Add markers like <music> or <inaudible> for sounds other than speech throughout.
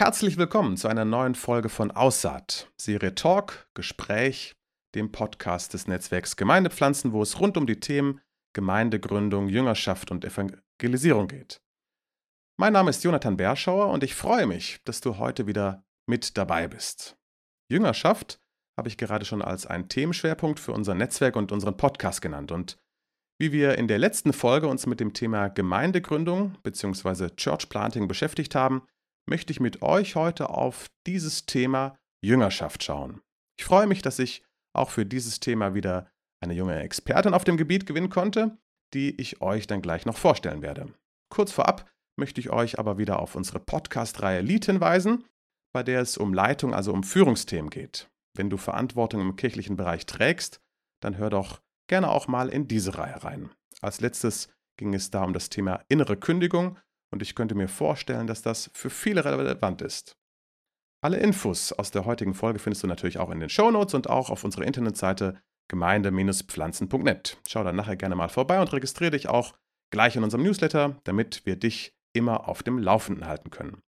Herzlich willkommen zu einer neuen Folge von Aussaat, Serie Talk, Gespräch, dem Podcast des Netzwerks Gemeindepflanzen, wo es rund um die Themen Gemeindegründung, Jüngerschaft und Evangelisierung geht. Mein Name ist Jonathan Berschauer und ich freue mich, dass du heute wieder mit dabei bist. Jüngerschaft habe ich gerade schon als einen Themenschwerpunkt für unser Netzwerk und unseren Podcast genannt und wie wir in der letzten Folge uns mit dem Thema Gemeindegründung bzw. Church Planting beschäftigt haben, möchte ich mit euch heute auf dieses Thema Jüngerschaft schauen. Ich freue mich, dass ich auch für dieses Thema wieder eine junge Expertin auf dem Gebiet gewinnen konnte, die ich euch dann gleich noch vorstellen werde. Kurz vorab möchte ich euch aber wieder auf unsere Podcast-Reihe Lied hinweisen, bei der es um Leitung, also um Führungsthemen geht. Wenn du Verantwortung im kirchlichen Bereich trägst, dann hör doch gerne auch mal in diese Reihe rein. Als letztes ging es da um das Thema innere Kündigung und ich könnte mir vorstellen, dass das für viele relevant ist. Alle Infos aus der heutigen Folge findest du natürlich auch in den Shownotes und auch auf unserer Internetseite gemeinde-pflanzen.net. Schau da nachher gerne mal vorbei und registriere dich auch gleich in unserem Newsletter, damit wir dich immer auf dem Laufenden halten können.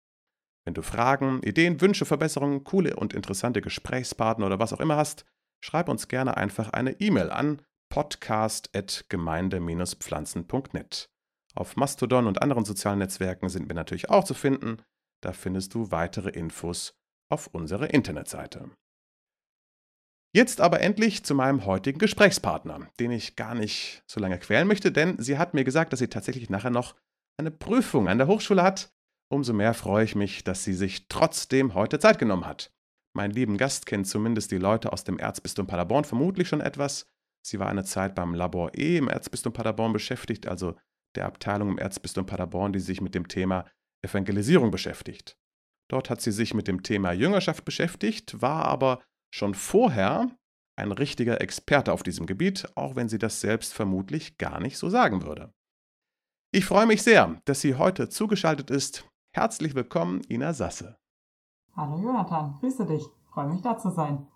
Wenn du Fragen, Ideen, Wünsche, Verbesserungen, coole und interessante Gesprächspartner oder was auch immer hast, schreib uns gerne einfach eine E-Mail an podcast.gemeinde-pflanzen.net. Auf Mastodon und anderen sozialen Netzwerken sind wir natürlich auch zu finden. Da findest du weitere Infos auf unserer Internetseite. Jetzt aber endlich zu meinem heutigen Gesprächspartner, den ich gar nicht so lange quälen möchte, denn sie hat mir gesagt, dass sie tatsächlich nachher noch eine Prüfung an der Hochschule hat. Umso mehr freue ich mich, dass sie sich trotzdem heute Zeit genommen hat. Mein lieben Gast kennt zumindest die Leute aus dem Erzbistum Paderborn vermutlich schon etwas. Sie war eine Zeit beim Labor E im Erzbistum Paderborn beschäftigt, also der Abteilung im Erzbistum Paderborn, die sich mit dem Thema Evangelisierung beschäftigt. Dort hat sie sich mit dem Thema Jüngerschaft beschäftigt, war aber schon vorher ein richtiger Experte auf diesem Gebiet, auch wenn sie das selbst vermutlich gar nicht so sagen würde. Ich freue mich sehr, dass sie heute zugeschaltet ist. Herzlich willkommen, Ina Sasse. Hallo Jonathan, grüße dich. Freue mich da zu sein.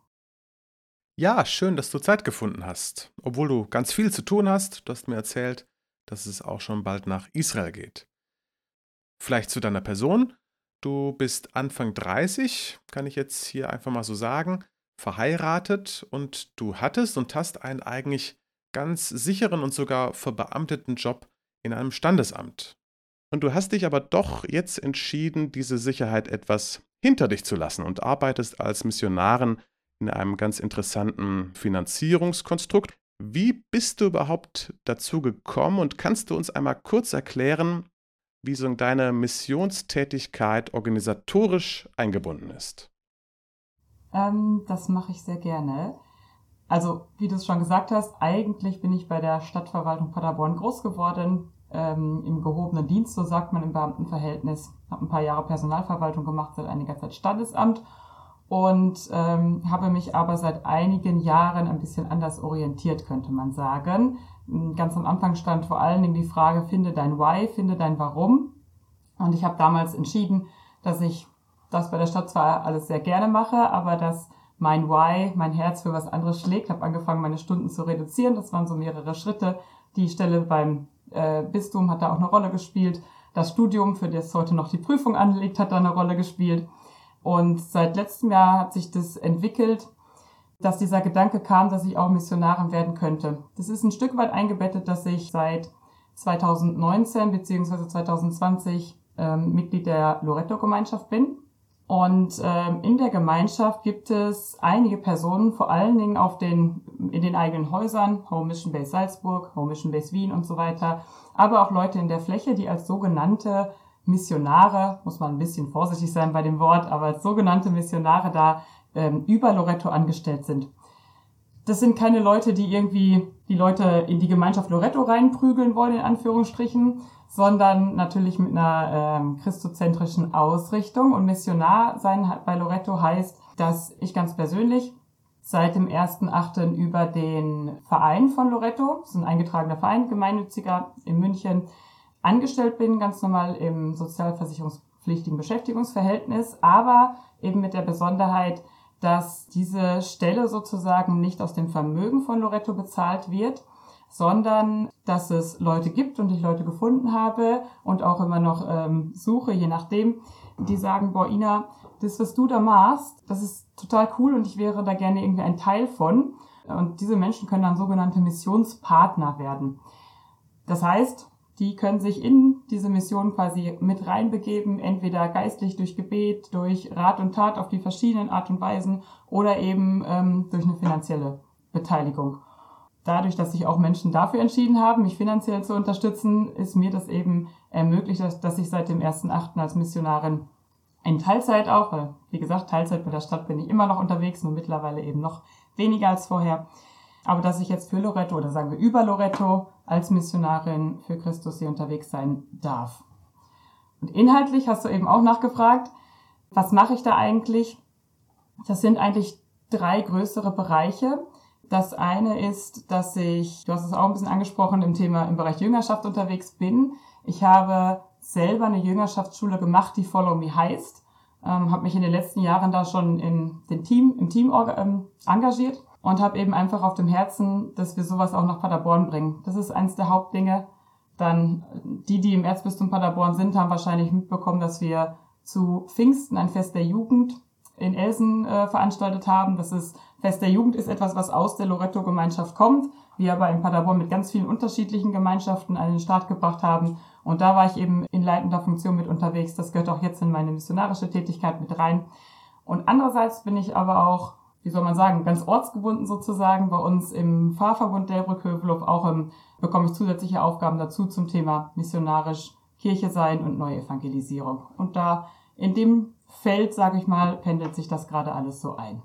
Ja, schön, dass du Zeit gefunden hast. Obwohl du ganz viel zu tun hast, du hast mir erzählt, dass es auch schon bald nach Israel geht. Vielleicht zu deiner Person. Du bist Anfang 30, kann ich jetzt hier einfach mal so sagen, verheiratet und du hattest und hast einen eigentlich ganz sicheren und sogar verbeamteten Job in einem Standesamt. Und du hast dich aber doch jetzt entschieden, diese Sicherheit etwas hinter dich zu lassen und arbeitest als Missionarin in einem ganz interessanten Finanzierungskonstrukt. Wie bist du überhaupt dazu gekommen und kannst du uns einmal kurz erklären, wie so deine Missionstätigkeit organisatorisch eingebunden ist? Ähm, das mache ich sehr gerne. Also, wie du es schon gesagt hast, eigentlich bin ich bei der Stadtverwaltung Paderborn groß geworden, ähm, im gehobenen Dienst, so sagt man im Beamtenverhältnis. Habe ein paar Jahre Personalverwaltung gemacht, seit einiger Zeit Standesamt und ähm, habe mich aber seit einigen Jahren ein bisschen anders orientiert, könnte man sagen. Ganz am Anfang stand vor allen Dingen die Frage, finde dein Why, finde dein Warum. Und ich habe damals entschieden, dass ich das bei der Stadt zwar alles sehr gerne mache, aber dass mein Why, mein Herz für was anderes schlägt. Habe angefangen, meine Stunden zu reduzieren. Das waren so mehrere Schritte. Die Stelle beim äh, Bistum hat da auch eine Rolle gespielt. Das Studium, für das heute noch die Prüfung anlegt, hat da eine Rolle gespielt. Und seit letztem Jahr hat sich das entwickelt, dass dieser Gedanke kam, dass ich auch Missionarin werden könnte. Das ist ein Stück weit eingebettet, dass ich seit 2019 bzw. 2020 ähm, Mitglied der Loretto-Gemeinschaft bin. Und ähm, in der Gemeinschaft gibt es einige Personen, vor allen Dingen auf den, in den eigenen Häusern, Home Mission Base Salzburg, Home Mission Base Wien und so weiter, aber auch Leute in der Fläche, die als sogenannte Missionare, muss man ein bisschen vorsichtig sein bei dem Wort, aber als sogenannte Missionare da ähm, über Loretto angestellt sind. Das sind keine Leute, die irgendwie die Leute in die Gemeinschaft Loretto reinprügeln wollen, in Anführungsstrichen, sondern natürlich mit einer ähm, christozentrischen Ausrichtung. Und Missionar sein bei Loretto heißt, dass ich ganz persönlich seit dem 1.8. über den Verein von Loretto, das ist ein eingetragener Verein, gemeinnütziger in München, angestellt bin, ganz normal im sozialversicherungspflichtigen Beschäftigungsverhältnis, aber eben mit der Besonderheit, dass diese Stelle sozusagen nicht aus dem Vermögen von Loretto bezahlt wird, sondern dass es Leute gibt und ich Leute gefunden habe und auch immer noch ähm, suche, je nachdem, die sagen, boah, Ina, das, was du da machst, das ist total cool und ich wäre da gerne irgendwie ein Teil von. Und diese Menschen können dann sogenannte Missionspartner werden. Das heißt, die können sich in diese Mission quasi mit reinbegeben, entweder geistlich durch Gebet, durch Rat und Tat auf die verschiedenen Art und Weisen oder eben ähm, durch eine finanzielle Beteiligung. Dadurch, dass sich auch Menschen dafür entschieden haben, mich finanziell zu unterstützen, ist mir das eben ermöglicht, dass, dass ich seit dem 1.8. als Missionarin in Teilzeit auch, weil wie gesagt, Teilzeit mit der Stadt bin ich immer noch unterwegs, nur mittlerweile eben noch weniger als vorher. Aber dass ich jetzt für Loretto oder sagen wir über Loretto als Missionarin für Christus hier unterwegs sein darf. Und inhaltlich hast du eben auch nachgefragt, was mache ich da eigentlich? Das sind eigentlich drei größere Bereiche. Das eine ist, dass ich, du hast es auch ein bisschen angesprochen, im Thema im Bereich Jüngerschaft unterwegs bin. Ich habe selber eine Jüngerschaftsschule gemacht, die Follow Me heißt. Ähm, habe mich in den letzten Jahren da schon in den Team, im Team ähm, engagiert und habe eben einfach auf dem Herzen, dass wir sowas auch nach Paderborn bringen. Das ist eins der Hauptdinge. Dann die, die im Erzbistum Paderborn sind, haben wahrscheinlich mitbekommen, dass wir zu Pfingsten ein Fest der Jugend in Elsen äh, veranstaltet haben. Das ist Fest der Jugend ist etwas, was aus der Loretto-Gemeinschaft kommt, wir aber in Paderborn mit ganz vielen unterschiedlichen Gemeinschaften an den Start gebracht haben. Und da war ich eben in leitender Funktion mit unterwegs. Das gehört auch jetzt in meine missionarische Tätigkeit mit rein. Und andererseits bin ich aber auch, wie soll man sagen, ganz ortsgebunden sozusagen. Bei uns im Fahrverbund Delbrück-Hövelhof auch im, bekomme ich zusätzliche Aufgaben dazu zum Thema missionarisch Kirche sein und Neuevangelisierung. Und da in dem Feld, sage ich mal, pendelt sich das gerade alles so ein.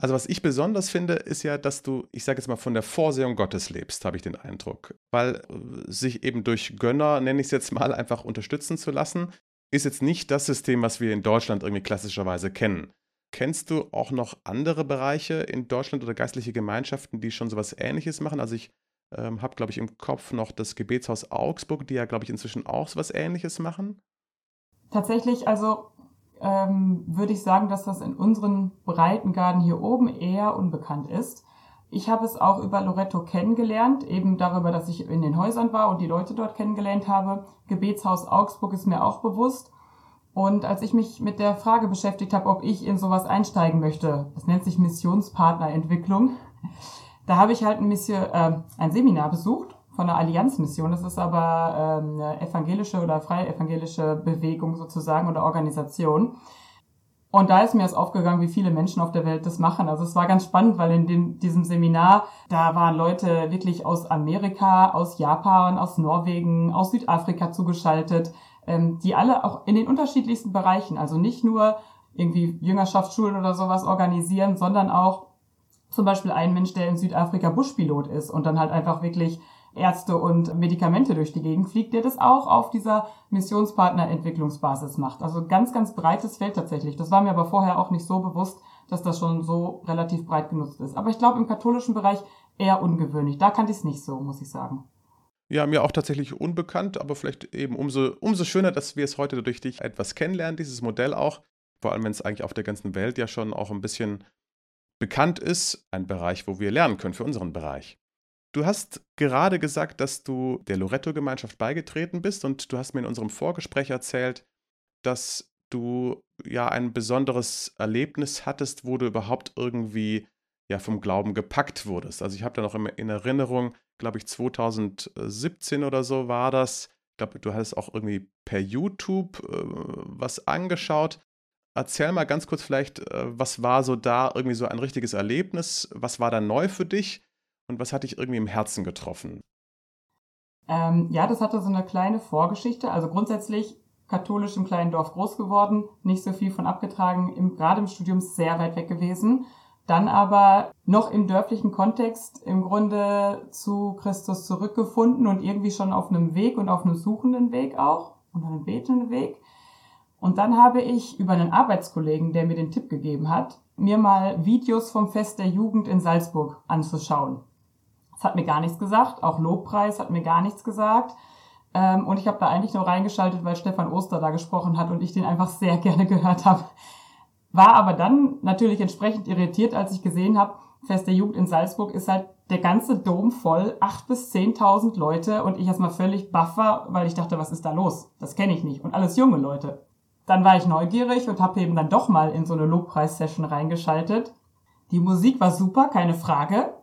Also was ich besonders finde, ist ja, dass du, ich sage jetzt mal, von der Vorsehung Gottes lebst, habe ich den Eindruck. Weil äh, sich eben durch Gönner, nenne ich es jetzt mal, einfach unterstützen zu lassen, ist jetzt nicht das System, was wir in Deutschland irgendwie klassischerweise kennen. Kennst du auch noch andere Bereiche in Deutschland oder geistliche Gemeinschaften, die schon sowas Ähnliches machen? Also ich ähm, habe, glaube ich, im Kopf noch das Gebetshaus Augsburg, die ja, glaube ich, inzwischen auch sowas Ähnliches machen. Tatsächlich, also ähm, würde ich sagen, dass das in unseren Breitengarten hier oben eher unbekannt ist. Ich habe es auch über Loretto kennengelernt, eben darüber, dass ich in den Häusern war und die Leute dort kennengelernt habe. Gebetshaus Augsburg ist mir auch bewusst. Und als ich mich mit der Frage beschäftigt habe, ob ich in sowas einsteigen möchte, das nennt sich Missionspartnerentwicklung, da habe ich halt ein, Mission, äh, ein Seminar besucht von der Allianzmission. Das ist aber ähm, eine evangelische oder freie evangelische Bewegung sozusagen oder Organisation. Und da ist mir erst aufgegangen, wie viele Menschen auf der Welt das machen. Also es war ganz spannend, weil in dem, diesem Seminar, da waren Leute wirklich aus Amerika, aus Japan, aus Norwegen, aus Südafrika zugeschaltet, ähm, die alle auch in den unterschiedlichsten Bereichen, also nicht nur irgendwie Jüngerschaftsschulen oder sowas organisieren, sondern auch zum Beispiel ein Mensch, der in Südafrika Buschpilot ist und dann halt einfach wirklich Ärzte und Medikamente durch die Gegend fliegt, der das auch auf dieser Missionspartnerentwicklungsbasis macht. Also ganz, ganz breites Feld tatsächlich. Das war mir aber vorher auch nicht so bewusst, dass das schon so relativ breit genutzt ist. Aber ich glaube, im katholischen Bereich eher ungewöhnlich. Da kannte ich es nicht so, muss ich sagen. Ja, mir auch tatsächlich unbekannt, aber vielleicht eben umso, umso schöner, dass wir es heute durch dich etwas kennenlernen, dieses Modell auch. Vor allem, wenn es eigentlich auf der ganzen Welt ja schon auch ein bisschen bekannt ist, ein Bereich, wo wir lernen können für unseren Bereich. Du hast gerade gesagt, dass du der Loretto-Gemeinschaft beigetreten bist und du hast mir in unserem Vorgespräch erzählt, dass du ja ein besonderes Erlebnis hattest, wo du überhaupt irgendwie ja vom Glauben gepackt wurdest. Also ich habe da noch in Erinnerung, glaube ich 2017 oder so war das. Ich glaube, du hast auch irgendwie per YouTube äh, was angeschaut. Erzähl mal ganz kurz vielleicht, äh, was war so da irgendwie so ein richtiges Erlebnis? Was war da neu für dich? Und was hat dich irgendwie im Herzen getroffen? Ähm, ja, das hatte so eine kleine Vorgeschichte. Also grundsätzlich katholisch im kleinen Dorf groß geworden, nicht so viel von abgetragen, im, gerade im Studium sehr weit weg gewesen. Dann aber noch im dörflichen Kontext im Grunde zu Christus zurückgefunden und irgendwie schon auf einem Weg und auf einem suchenden Weg auch und einem betenden Weg. Und dann habe ich über einen Arbeitskollegen, der mir den Tipp gegeben hat, mir mal Videos vom Fest der Jugend in Salzburg anzuschauen. Es hat mir gar nichts gesagt. Auch Lobpreis hat mir gar nichts gesagt. Ähm, und ich habe da eigentlich nur reingeschaltet, weil Stefan Oster da gesprochen hat und ich den einfach sehr <laughs> gerne gehört habe. War aber dann natürlich entsprechend irritiert, als ich gesehen habe, Fest der Jugend in Salzburg ist halt der ganze Dom voll, acht bis zehntausend Leute und ich erstmal völlig baff war, weil ich dachte, was ist da los? Das kenne ich nicht. Und alles junge Leute. dann war ich neugierig und habe eben dann doch mal in so eine Lobpreis-Session reingeschaltet. Die Musik war super, keine Frage.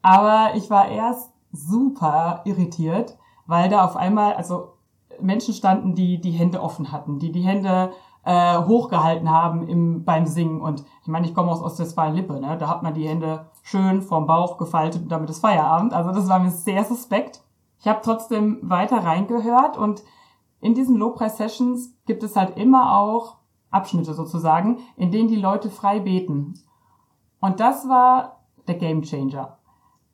Aber ich war erst super irritiert, weil da auf einmal, also Menschen standen, die die Hände offen hatten, die die Hände äh, hochgehalten haben im, beim Singen. Und ich meine, ich komme aus Ostwestfalen-Lippe, ne? da hat man die Hände schön vorm Bauch gefaltet und damit ist Feierabend. Also das war mir sehr suspekt. Ich habe trotzdem weiter reingehört und in diesen Lobpreis-Sessions gibt es halt immer auch Abschnitte sozusagen, in denen die Leute frei beten. Und das war der Game Changer.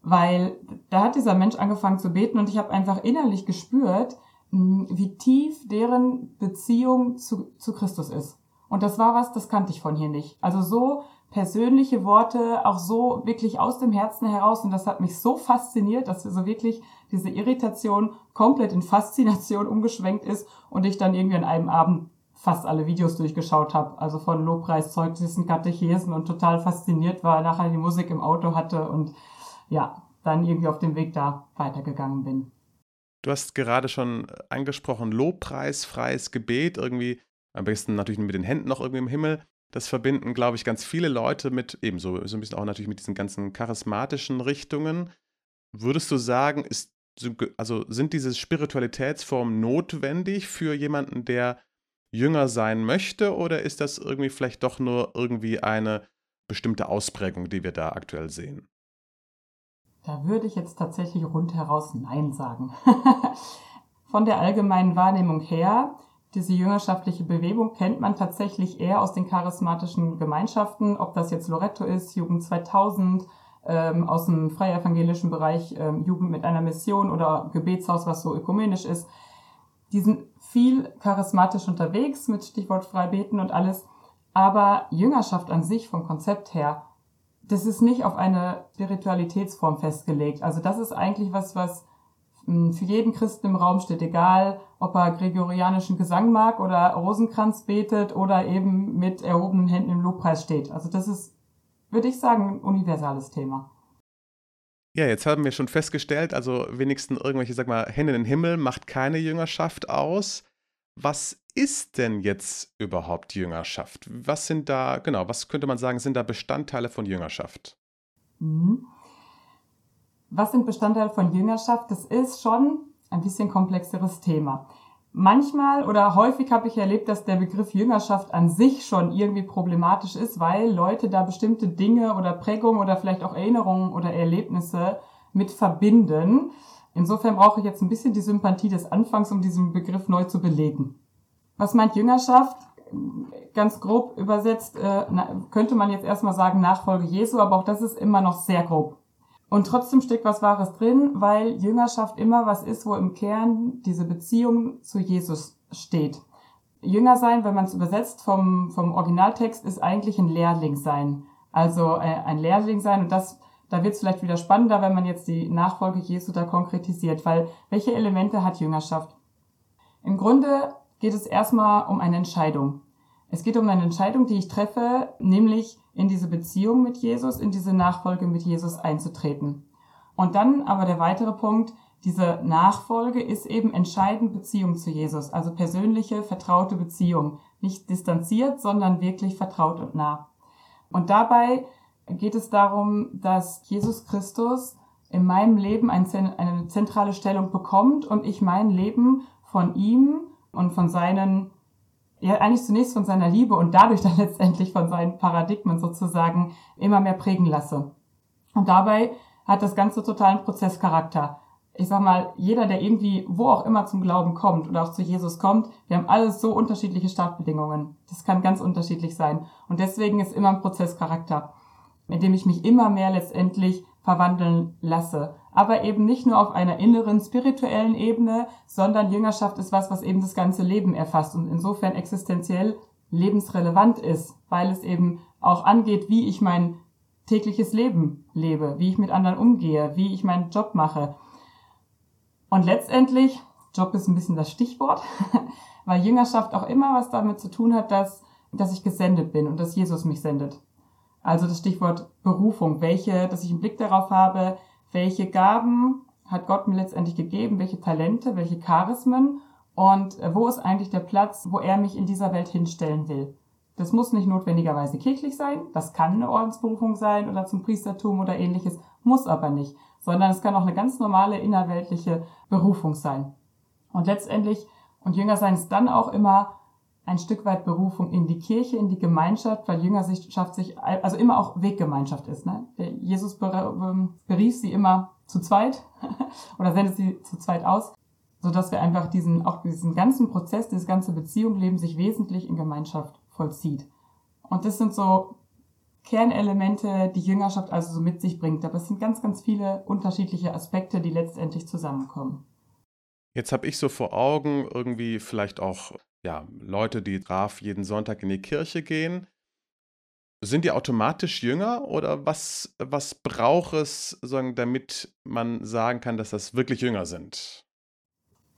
Weil da hat dieser Mensch angefangen zu beten und ich habe einfach innerlich gespürt, wie tief deren Beziehung zu, zu Christus ist. Und das war was, das kannte ich von hier nicht. Also so persönliche Worte, auch so wirklich aus dem Herzen heraus. Und das hat mich so fasziniert, dass so wirklich diese Irritation komplett in Faszination <laughs> umgeschwenkt ist und ich dann irgendwie an einem Abend fast alle Videos durchgeschaut habe, also von Lobpreiszeugnissen, Katechesen und total fasziniert war, nachher die Musik im Auto hatte und ja, dann irgendwie auf dem Weg da weitergegangen bin. Du hast gerade schon angesprochen, Lobpreis, freies Gebet, irgendwie am besten natürlich mit den Händen noch irgendwie im Himmel. Das verbinden, glaube ich, ganz viele Leute mit ebenso, so ein bisschen auch natürlich mit diesen ganzen charismatischen Richtungen. Würdest du sagen, ist, also sind diese Spiritualitätsformen notwendig für jemanden, der jünger sein möchte, oder ist das irgendwie vielleicht doch nur irgendwie eine bestimmte Ausprägung, die wir da aktuell sehen? Da würde ich jetzt tatsächlich rundheraus Nein sagen. <laughs> Von der allgemeinen Wahrnehmung her, diese jüngerschaftliche Bewegung kennt man tatsächlich eher aus den charismatischen Gemeinschaften, ob das jetzt Loretto ist, Jugend 2000, ähm, aus dem freievangelischen Bereich ähm, Jugend mit einer Mission oder Gebetshaus, was so ökumenisch ist. Die sind viel charismatisch unterwegs mit Stichwort Freibeten und alles. Aber Jüngerschaft an sich vom Konzept her das ist nicht auf eine Spiritualitätsform festgelegt. Also das ist eigentlich was, was hm, für jeden Christen im Raum steht, egal ob er gregorianischen Gesang mag oder Rosenkranz betet oder eben mit erhobenen Händen im Lobpreis steht. Also das ist, würde ich sagen, ein universales Thema. Ja, jetzt haben wir schon festgestellt, also wenigstens irgendwelche, sag mal, Hände in den Himmel macht keine Jüngerschaft aus. Was ist denn jetzt überhaupt Jüngerschaft? Was sind da, genau, was könnte man sagen, sind da Bestandteile von Jüngerschaft? Mhm. Was sind Bestandteile von Jüngerschaft? Das ist schon ein bisschen komplexeres Thema. Manchmal oder häufig habe ich erlebt, dass der Begriff Jüngerschaft an sich schon irgendwie problematisch ist, weil Leute da bestimmte Dinge oder Prägungen oder vielleicht auch Erinnerungen oder Erlebnisse mit verbinden. Insofern brauche ich jetzt ein bisschen die Sympathie des Anfangs, um diesen Begriff neu zu belegen. Was meint Jüngerschaft? Ganz grob übersetzt äh, könnte man jetzt erstmal sagen Nachfolge Jesu, aber auch das ist immer noch sehr grob. Und trotzdem steckt was Wahres drin, weil Jüngerschaft immer was ist, wo im Kern diese Beziehung zu Jesus steht. Jünger sein, wenn man es übersetzt vom, vom Originaltext, ist eigentlich ein Lehrling sein. Also äh, ein Lehrling sein und das da wird es vielleicht wieder spannender, wenn man jetzt die Nachfolge Jesu da konkretisiert, weil welche Elemente hat Jüngerschaft? Im Grunde geht es erstmal um eine Entscheidung. Es geht um eine Entscheidung, die ich treffe, nämlich in diese Beziehung mit Jesus, in diese Nachfolge mit Jesus einzutreten. Und dann aber der weitere Punkt, diese Nachfolge ist eben entscheidend Beziehung zu Jesus, also persönliche, vertraute Beziehung. Nicht distanziert, sondern wirklich vertraut und nah. Und dabei geht es darum, dass Jesus Christus in meinem Leben eine zentrale Stellung bekommt und ich mein Leben von ihm und von seinen, ja eigentlich zunächst von seiner Liebe und dadurch <laughs> dann letztendlich von seinen Paradigmen sozusagen immer mehr prägen lasse. Und dabei hat das Ganze totalen Prozesscharakter. Ich sag mal, jeder, der irgendwie wo auch immer zum Glauben kommt oder auch zu Jesus kommt, wir haben alles so unterschiedliche Startbedingungen. Das kann ganz unterschiedlich sein. Und deswegen ist immer ein Prozesscharakter in dem ich mich immer mehr letztendlich verwandeln lasse. Aber eben nicht nur auf einer inneren spirituellen Ebene, sondern Jüngerschaft ist was, was eben das ganze Leben erfasst und insofern existenziell lebensrelevant ist, weil es eben auch angeht, wie ich mein tägliches Leben lebe, wie ich mit anderen umgehe, wie ich meinen Job mache. Und letztendlich, Job ist ein bisschen das Stichwort, <laughs> weil Jüngerschaft auch immer was damit zu tun hat, dass, dass ich gesendet bin und dass Jesus mich sendet. Also das Stichwort Berufung, welche, dass ich einen Blick darauf habe, welche Gaben hat Gott mir letztendlich gegeben, welche Talente, welche Charismen Und äh, wo ist eigentlich der Platz, wo er mich in dieser Welt hinstellen will? Das muss nicht notwendigerweise kirchlich sein, das kann eine Ordensberufung sein oder zum Priestertum oder ähnliches, muss aber nicht, sondern es kann auch eine ganz normale innerweltliche Berufung sein. Und letztendlich, und Jünger sein ist dann auch immer ein Stück weit Berufung in die Kirche, in die Gemeinschaft, weil Jüngerschaft sich, also immer auch Weggemeinschaft ist. Ne? Jesus ähm, berief sie immer zu zweit <laughs> oder sendet sie zu zweit aus, so dass wir einfach diesen, auch diesen ganzen Prozess, dieses ganze Beziehungsleben sich wesentlich in Gemeinschaft vollzieht. Und das sind so Kernelemente, die Jüngerschaft also so mit sich bringt. Aber es sind ganz, ganz viele unterschiedliche Aspekte, die letztendlich zusammenkommen. Jetzt habe ich so vor Augen irgendwie vielleicht auch ja, Leute, die brav jeden Sonntag in die Kirche gehen. Sind die automatisch jünger oder was, was braucht es, sagen, damit man sagen kann, dass das wirklich Jünger sind?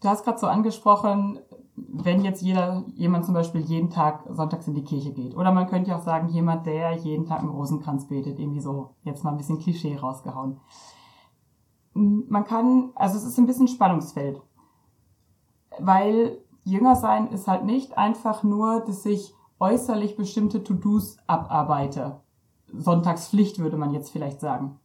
Du hast gerade so angesprochen, wenn jetzt jeder, jemand zum Beispiel jeden Tag sonntags in die Kirche geht. Oder man könnte ja auch sagen, jemand, der jeden Tag einen Rosenkranz betet, irgendwie so, jetzt mal ein bisschen Klischee rausgehauen. Man kann, also es ist ein bisschen Spannungsfeld. Weil Jünger sein ist halt nicht einfach nur, dass ich äußerlich bestimmte To-Dos abarbeite. Sonntagspflicht würde man jetzt vielleicht sagen.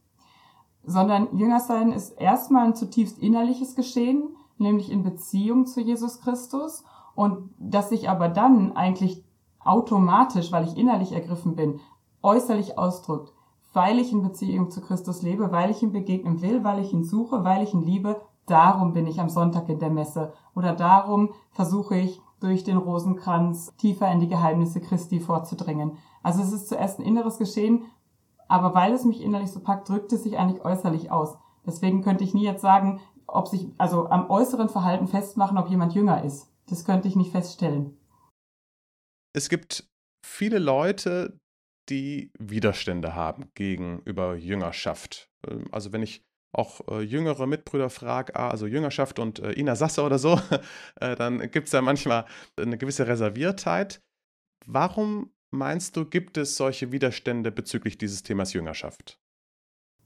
Sondern Jünger sein ist erstmal ein zutiefst innerliches Geschehen, nämlich in Beziehung zu Jesus Christus und das sich aber dann eigentlich automatisch, weil ich innerlich ergriffen bin, äußerlich ausdrückt, weil ich in Beziehung zu Christus lebe, weil ich ihm begegnen will, weil ich ihn suche, weil ich ihn liebe, darum bin ich am Sonntag in der Messe oder darum versuche ich durch den Rosenkranz tiefer in die Geheimnisse Christi vorzudringen. Also es ist zuerst ein inneres Geschehen, aber weil es mich innerlich so packt, drückt es sich eigentlich äußerlich aus. Deswegen könnte ich nie jetzt sagen, ob sich, also am äußeren Verhalten festmachen, ob jemand jünger ist. Das könnte ich nicht feststellen. Es gibt viele Leute, die Widerstände haben gegenüber Jüngerschaft. Ähm, also wenn ich auch äh, jüngere Mitbrüder frage, ah, also Jüngerschaft und äh, Ina Sasse oder so, <laughs> äh, dann gibt es ja manchmal eine gewisse Reserviertheit. Warum meinst du, gibt es solche Widerstände bezüglich dieses Themas Jüngerschaft?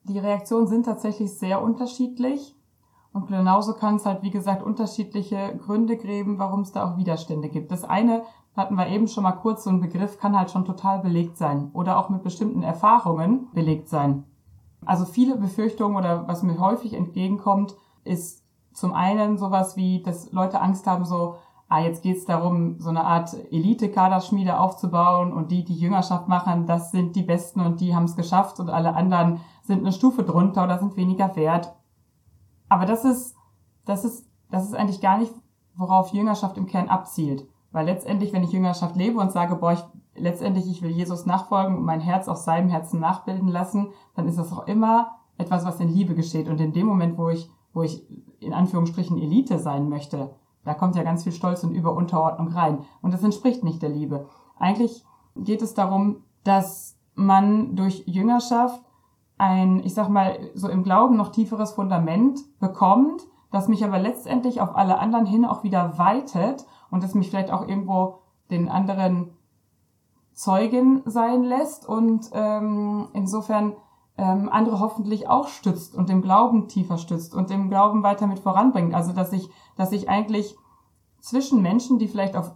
Die Reaktionen sind tatsächlich sehr unterschiedlich. Und genauso kann es halt, wie gesagt, unterschiedliche Gründe geben, warum es da auch Widerstände gibt. Das eine hatten wir eben schon mal kurz, so ein Begriff kann halt schon total belegt sein oder auch mit bestimmten Erfahrungen belegt sein. Also viele Befürchtungen oder was mir häufig entgegenkommt, ist zum einen sowas wie, dass Leute Angst haben, so, ah, jetzt geht's darum, so eine Art Elite-Kaderschmiede aufzubauen und die, die Jüngerschaft machen, das sind die Besten und die haben es geschafft und alle anderen sind eine Stufe drunter oder sind weniger wert. Aber das ist, das ist, das ist eigentlich gar nicht, worauf Jüngerschaft im Kern abzielt. Weil letztendlich, wenn ich Jüngerschaft lebe und sage, boah, ich letztendlich, ich will Jesus nachfolgen und mein Herz aus seinem Herzen nachbilden lassen, dann ist das auch immer etwas, was in Liebe geschieht. Und in dem Moment, wo ich, wo ich in Anführungsstrichen Elite sein möchte, da kommt ja ganz viel Stolz und Überunterordnung rein. Und das entspricht nicht der Liebe. Eigentlich geht es darum, dass man durch Jüngerschaft ein, ich sag mal, so im Glauben noch tieferes Fundament bekommt, das mich aber letztendlich auf alle anderen hin auch wieder weitet und das mich vielleicht auch irgendwo den anderen Zeugin sein lässt und ähm, insofern ähm, andere hoffentlich auch stützt und dem Glauben tiefer stützt und dem Glauben weiter mit voranbringt. Also dass ich, dass ich eigentlich zwischen Menschen, die vielleicht auf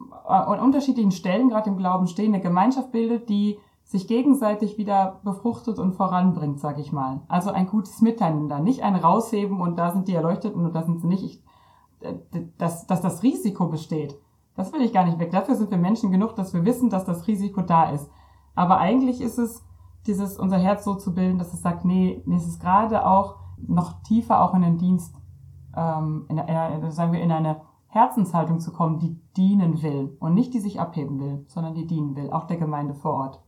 äh, an unterschiedlichen Stellen gerade im Glauben stehen, eine Gemeinschaft bildet, die sich gegenseitig wieder befruchtet und voranbringt, sag ich mal. Also ein gutes Miteinander, nicht ein Rausheben und da sind die Erleuchteten und da sind sie nicht. Ich, äh, dass, dass das Risiko besteht, das will ich gar nicht weg. Dafür sind wir Menschen genug, dass wir wissen, dass das Risiko da ist. Aber eigentlich ist es dieses, unser Herz so zu bilden, dass es sagt, nee, nee es ist gerade auch noch tiefer auch in den Dienst, ähm, in, in, sagen wir, in eine Herzenshaltung zu kommen, die dienen will und nicht die sich abheben will, sondern die dienen will, auch der Gemeinde vor Ort.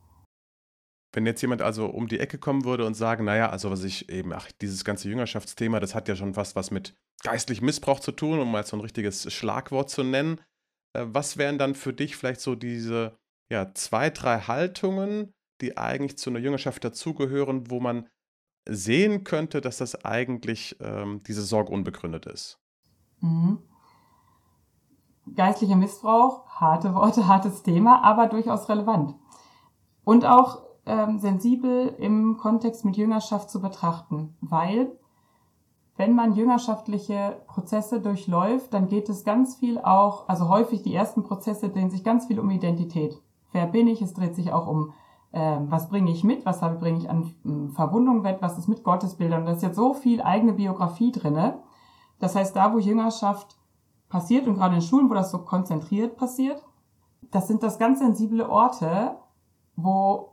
Wenn jetzt jemand also um die Ecke kommen würde und sagen, naja, also was ich eben, ach, dieses ganze Jüngerschaftsthema, das hat ja schon fast was mit geistlichem Missbrauch zu tun, um mal so ein richtiges Schlagwort zu nennen. Äh, was wären dann für dich vielleicht so diese ja, zwei, drei Haltungen, die eigentlich zu einer Jüngerschaft dazugehören, wo man sehen könnte, dass das eigentlich ähm, diese Sorge unbegründet ist? Mhm. Geistlicher Missbrauch, harte Worte, <laughs> hartes Thema, aber durchaus relevant. Und auch ähm, sensibel im Kontext mit Jüngerschaft zu betrachten, weil wenn man jüngerschaftliche Prozesse durchläuft, dann geht es ganz viel auch, also häufig die ersten Prozesse drehen sich ganz viel um Identität. Wer bin ich? Es dreht sich auch um, äh, was bringe ich mit? Was bringe ich an äh, Verwundung weg? Was ist mit Gottesbildern? Da ist jetzt so viel eigene Biografie drinne. Das heißt, da, wo Jüngerschaft passiert und gerade in Schulen, wo das so konzentriert passiert, das sind das ganz sensible Orte, wo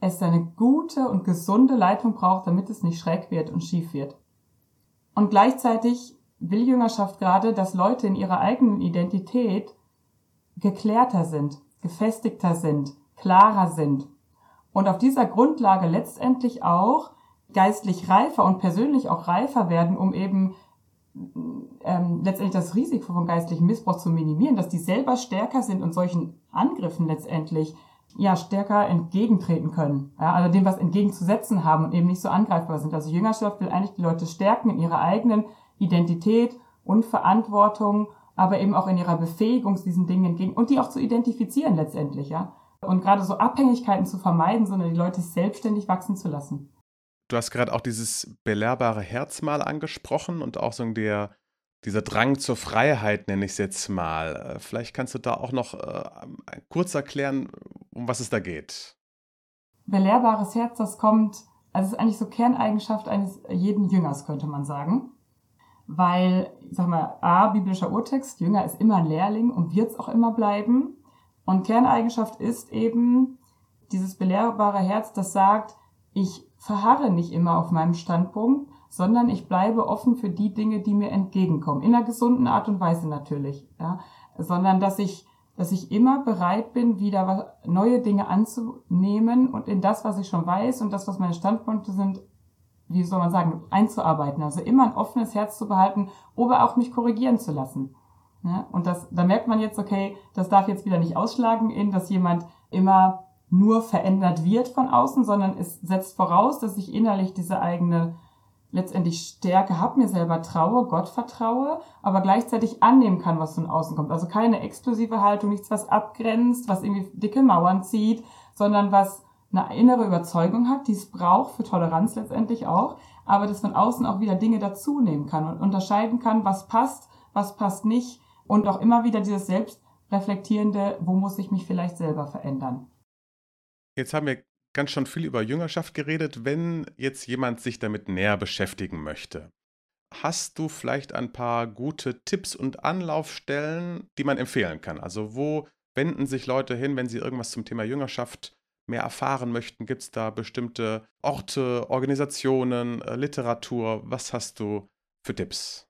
es eine gute und gesunde Leitung braucht, damit es nicht schräg wird und schief wird. Und gleichzeitig will Jüngerschaft gerade, dass Leute in ihrer eigenen Identität geklärter sind, gefestigter sind, klarer sind. Und auf dieser Grundlage letztendlich auch geistlich reifer und persönlich auch reifer werden, um eben ähm, letztendlich das Risiko von geistlichem Missbrauch zu minimieren, dass die selber stärker sind und solchen Angriffen letztendlich ja stärker entgegentreten können, ja, also dem was entgegenzusetzen haben und eben nicht so angreifbar sind. Also Jüngerschaft will eigentlich die Leute stärken in ihrer eigenen Identität und Verantwortung, aber eben auch in ihrer Befähigung diesen Dingen entgegen und die auch zu identifizieren letztendlich, ja. Und gerade so Abhängigkeiten zu vermeiden, sondern die Leute selbstständig wachsen zu lassen. Du hast gerade auch dieses belehrbare Herz mal angesprochen und auch so der dieser Drang zur Freiheit, nenne ich es jetzt mal. Äh, vielleicht kannst du da auch noch äh, kurz erklären, um was es da geht. Belehrbares Herz, das kommt, also ist eigentlich so Kerneigenschaft eines jeden Jüngers, könnte man sagen. Weil, ich sag mal, A, biblischer Urtext, Jünger ist immer ein Lehrling und wird es auch immer bleiben. Und Kerneigenschaft ist eben dieses belehrbare Herz, das sagt, ich verharre nicht immer auf meinem Standpunkt, sondern ich bleibe offen für die Dinge, die mir entgegenkommen. In einer gesunden Art und Weise natürlich, ja. Sondern, dass ich, dass ich immer bereit bin, wieder neue Dinge anzunehmen und in das, was ich schon weiß und das, was meine Standpunkte sind, wie soll man sagen, einzuarbeiten. Also immer ein offenes Herz zu behalten, aber auch mich korrigieren zu lassen. Ja, und das, da merkt man jetzt, okay, das darf jetzt wieder nicht ausschlagen in, dass jemand immer nur verändert wird von außen, sondern es setzt voraus, dass ich innerlich diese eigene letztendlich Stärke habe, mir selber traue, Gott vertraue, aber gleichzeitig annehmen kann, was von außen kommt. Also keine exklusive Haltung, nichts, was abgrenzt, was irgendwie dicke Mauern zieht, sondern was eine innere Überzeugung hat, die es braucht für Toleranz letztendlich auch, aber das von außen auch wieder Dinge dazu nehmen kann und unterscheiden kann, was passt, was passt nicht und auch immer wieder dieses selbstreflektierende, wo muss ich mich vielleicht selber verändern. Jetzt haben wir ganz schon viel über Jüngerschaft geredet. Wenn jetzt jemand sich damit näher beschäftigen möchte, hast du vielleicht ein paar gute Tipps und Anlaufstellen, die man empfehlen kann? Also wo wenden sich Leute hin, wenn sie irgendwas zum Thema Jüngerschaft mehr erfahren möchten? Gibt es da bestimmte Orte, Organisationen, äh, Literatur? Was hast du für Tipps?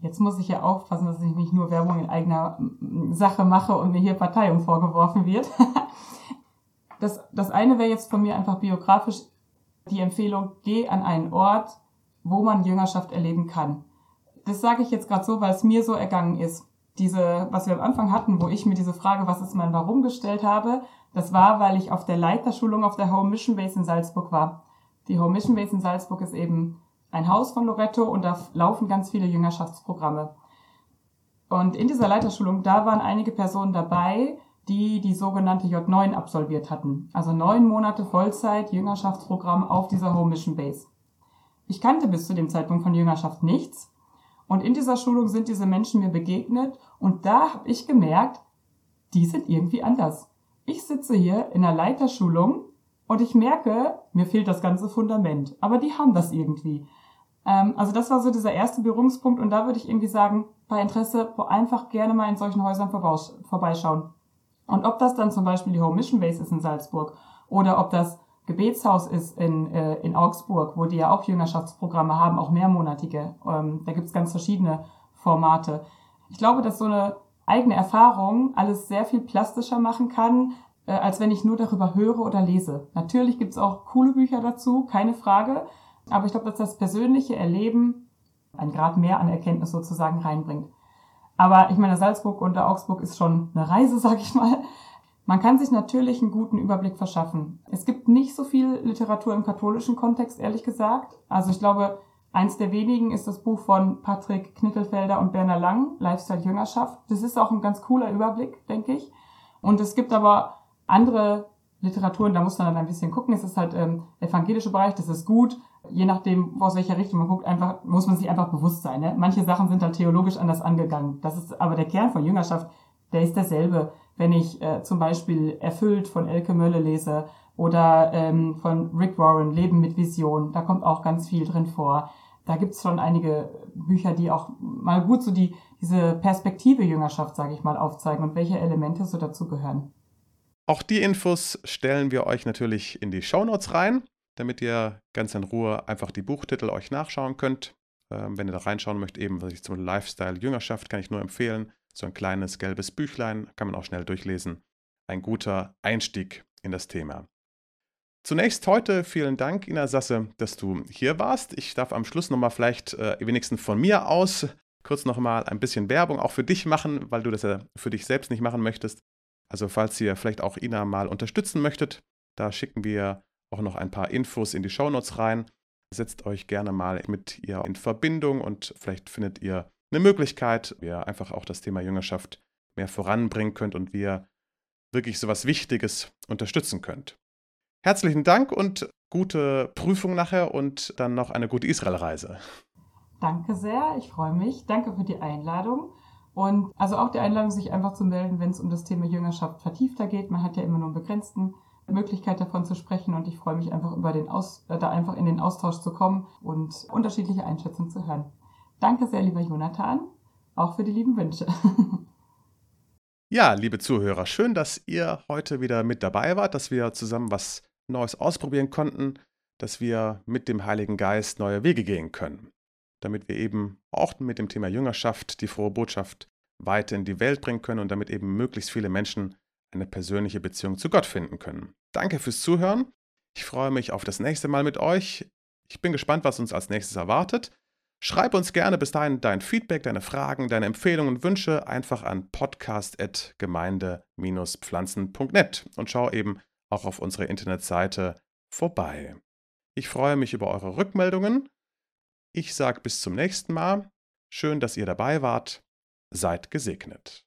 Jetzt muss ich ja aufpassen, dass ich nicht nur Werbung in eigener Sache mache und mir hier Parteiung vorgeworfen wird. <laughs> das, das eine wäre jetzt von mir einfach biografisch die Empfehlung, geh an einen Ort, wo man Jüngerschaft erleben kann. Das sage ich jetzt gerade so, weil es mir so ergangen ist. Diese, was wir am Anfang hatten, wo ich mir diese Frage, was ist mein Warum gestellt habe, das war, weil ich auf der Leiterschulung auf der Home Mission Base in Salzburg war. Die Home Mission Base in Salzburg ist eben ein Haus von Loretto und da laufen ganz viele Jüngerschaftsprogramme. Und in dieser Leiterschulung, da waren einige Personen dabei, die die sogenannte J9 absolviert hatten. Also neun Monate Vollzeit Jüngerschaftsprogramm auf dieser Home Mission Base. Ich kannte bis zu dem Zeitpunkt von Jüngerschaft nichts. Und in dieser Schulung sind diese Menschen mir begegnet und da habe ich gemerkt, die sind irgendwie anders. Ich sitze hier in einer Leiterschulung und ich merke, mir fehlt das ganze Fundament. Aber die haben das irgendwie. Ähm, also das war so dieser erste Berührungspunkt und da würde ich irgendwie sagen, bei Interesse einfach gerne mal in solchen Häusern vorbeischauen. Und ob das dann zum Beispiel die Home Mission Base ist in Salzburg oder ob das Gebetshaus ist in, äh, in Augsburg, wo die ja auch Jüngerschaftsprogramme haben, auch mehrmonatige. Ähm, da gibt's ganz verschiedene Formate. Ich glaube, dass so eine eigene Erfahrung alles sehr viel plastischer machen kann, äh, als wenn ich nur darüber höre oder lese. Natürlich gibt's auch coole Bücher dazu, keine Frage. Aber ich glaube, dass das persönliche Erleben ein Grad mehr an Erkenntnis sozusagen reinbringt. Aber ich meine, Salzburg und Augsburg ist schon eine Reise, <laughs> sag ich mal. Man kann sich natürlich einen guten Überblick verschaffen. Es gibt nicht so viel Literatur im katholischen Kontext, ehrlich gesagt. Also ich glaube, eins der wenigen ist das Buch von Patrick Knittelfelder und Berner Lang, Lifestyle Jüngerschaft. Das ist auch ein ganz cooler Überblick, denke ich. Und es gibt aber andere Literaturen, da muss man dann ein bisschen gucken. Es ist halt ähm, evangelische Bereich, das ist gut. Je nachdem, aus welcher Richtung man guckt, einfach, muss man sich einfach bewusst sein. Ne? Manche Sachen sind halt theologisch anders angegangen. Das ist aber der Kern von Jüngerschaft, der ist derselbe. Wenn ich äh, zum Beispiel Erfüllt von Elke Mölle lese oder ähm, von Rick Warren, Leben mit Vision, da kommt auch ganz viel drin vor. Da gibt's schon einige Bücher, die auch mal gut so die, diese Perspektive Jüngerschaft, sage ich mal, aufzeigen und welche Elemente so dazu gehören. Auch die Infos stellen wir euch natürlich in die Shownotes rein, damit ihr ganz in Ruhe einfach die Buchtitel euch nachschauen könnt. Ähm, wenn ihr da reinschauen möchtet, eben was ich zum Lifestyle Jüngerschaft kann ich nur empfehlen. So ein kleines gelbes Büchlein, kann man auch schnell durchlesen. Ein guter Einstieg in das Thema. Zunächst heute vielen Dank, Ina Sasse, dass du hier warst. Ich darf am Schluss nochmal vielleicht äh, wenigstens von mir aus kurz nochmal ein bisschen Werbung auch für dich machen, weil du das ja für dich selbst nicht machen möchtest. Also falls ihr vielleicht auch Ina mal unterstützen möchtet, da schicken wir auch noch ein paar Infos in die Shownotes rein. Setzt euch gerne mal mit ihr in Verbindung und vielleicht findet ihr eine Möglichkeit, wie ihr einfach auch das Thema Jüngerschaft mehr voranbringen könnt und wie ihr wirklich so was Wichtiges unterstützen könnt. Herzlichen Dank und gute Prüfung nachher und dann noch eine gute Israelreise. Danke sehr, ich freue mich. Danke für die Einladung. Und also auch die Einladung, sich einfach zu melden, wenn es um das Thema Jüngerschaft vertiefter geht. Man hat ja immer nur einen begrenzten Möglichkeit davon zu sprechen und ich freue mich einfach über den Aus, äh, da einfach in den Austausch zu kommen und unterschiedliche Einschätzungen zu hören. Danke sehr, lieber Jonathan, auch für die lieben Wünsche. <laughs> Ja, liebe Zuhörer, schön, dass ihr heute wieder mit dabei wart, dass wir zusammen was Neues ausprobieren konnten, dass wir mit dem Heiligen Geist neue Wege gehen können, damit wir eben auch mit dem Thema Jüngerschaft die frohe Botschaft weiter in die Welt bringen können und damit eben möglichst viele Menschen eine persönliche Beziehung zu Gott finden können. Danke fürs Zuhören. Ich freue mich auf das nächste Mal mit euch. Ich bin gespannt, was uns als nächstes erwartet. Schreib uns gerne bis dahin dein Feedback, deine Fragen, deine Empfehlungen und Wünsche einfach an podcast.gemeinde-pflanzen.net und schau eben auch auf unsere Internetseite vorbei. Ich freue mich über eure Rückmeldungen. Ich sage bis zum nächsten Mal. Schön, dass ihr dabei wart. Seid gesegnet.